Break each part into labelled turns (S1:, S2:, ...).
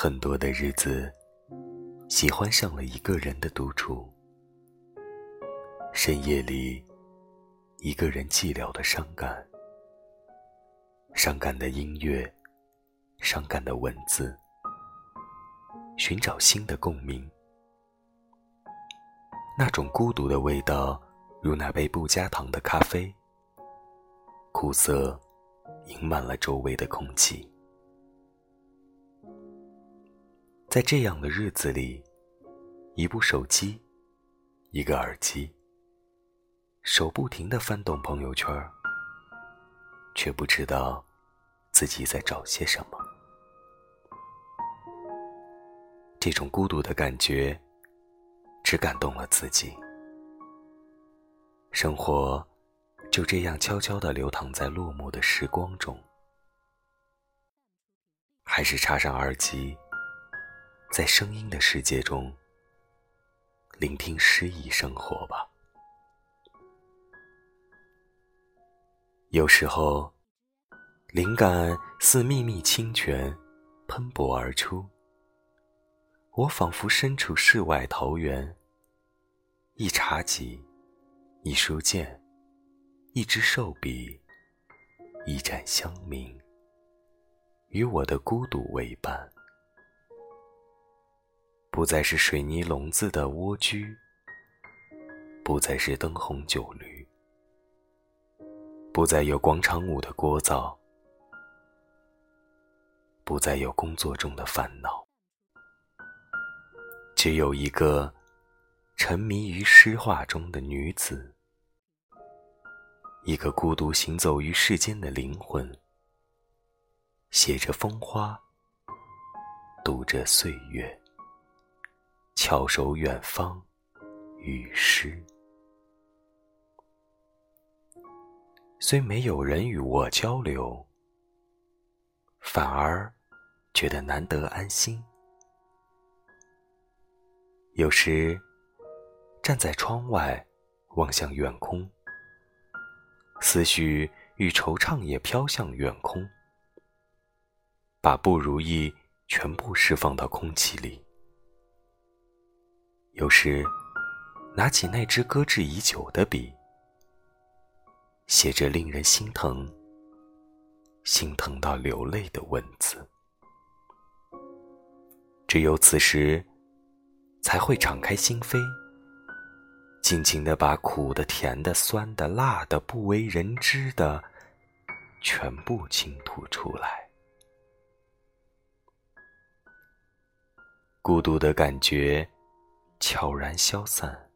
S1: 很多的日子，喜欢上了一个人的独处。深夜里，一个人寂寥的伤感，伤感的音乐，伤感的文字，寻找新的共鸣。那种孤独的味道，如那杯不加糖的咖啡，苦涩，盈满了周围的空气。在这样的日子里，一部手机，一个耳机，手不停的翻动朋友圈，却不知道自己在找些什么。这种孤独的感觉，只感动了自己。生活就这样悄悄的流淌在落寞的时光中，还是插上耳机。在声音的世界中，聆听诗意生活吧。有时候，灵感似秘密清泉，喷薄而出。我仿佛身处世外桃源，一茶几，一书剑，一支寿笔，一盏香茗，与我的孤独为伴。不再是水泥笼子的蜗居，不再是灯红酒绿，不再有广场舞的聒噪，不再有工作中的烦恼，只有一个沉迷于诗画中的女子，一个孤独行走于世间的灵魂，写着风花，读着岁月。翘首远方，与诗。虽没有人与我交流，反而觉得难得安心。有时站在窗外，望向远空，思绪与惆怅也飘向远空，把不如意全部释放到空气里。有时，拿起那支搁置已久的笔，写着令人心疼、心疼到流泪的文字。只有此时，才会敞开心扉，尽情的把苦的、甜的、酸的、辣的、不为人知的，全部倾吐出来。孤独的感觉。悄然消散，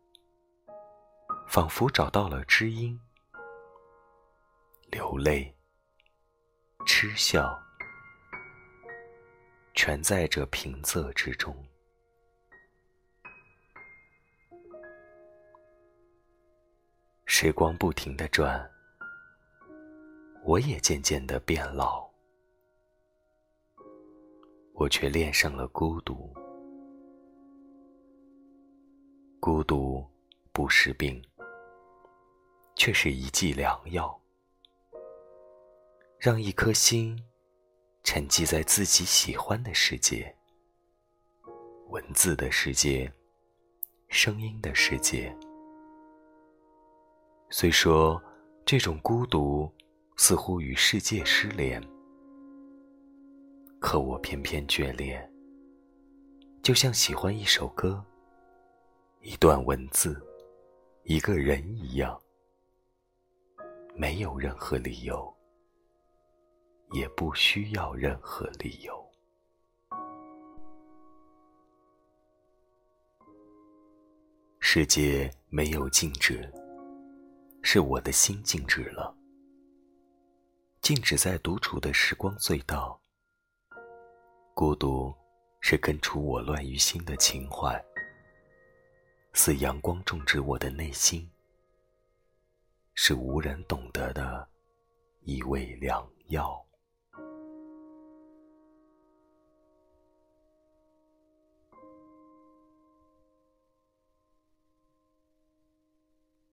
S1: 仿佛找到了知音。流泪、痴笑，全在这平仄之中。时光不停的转，我也渐渐的变老，我却恋上了孤独。孤独不是病，却是一剂良药，让一颗心沉寂在自己喜欢的世界、文字的世界、声音的世界。虽说这种孤独似乎与世界失联，可我偏偏眷恋，就像喜欢一首歌。一段文字，一个人一样，没有任何理由，也不需要任何理由。世界没有静止，是我的心静止了，静止在独处的时光隧道。孤独是根除我乱于心的情怀。似阳光种植我的内心，是无人懂得的一味良药。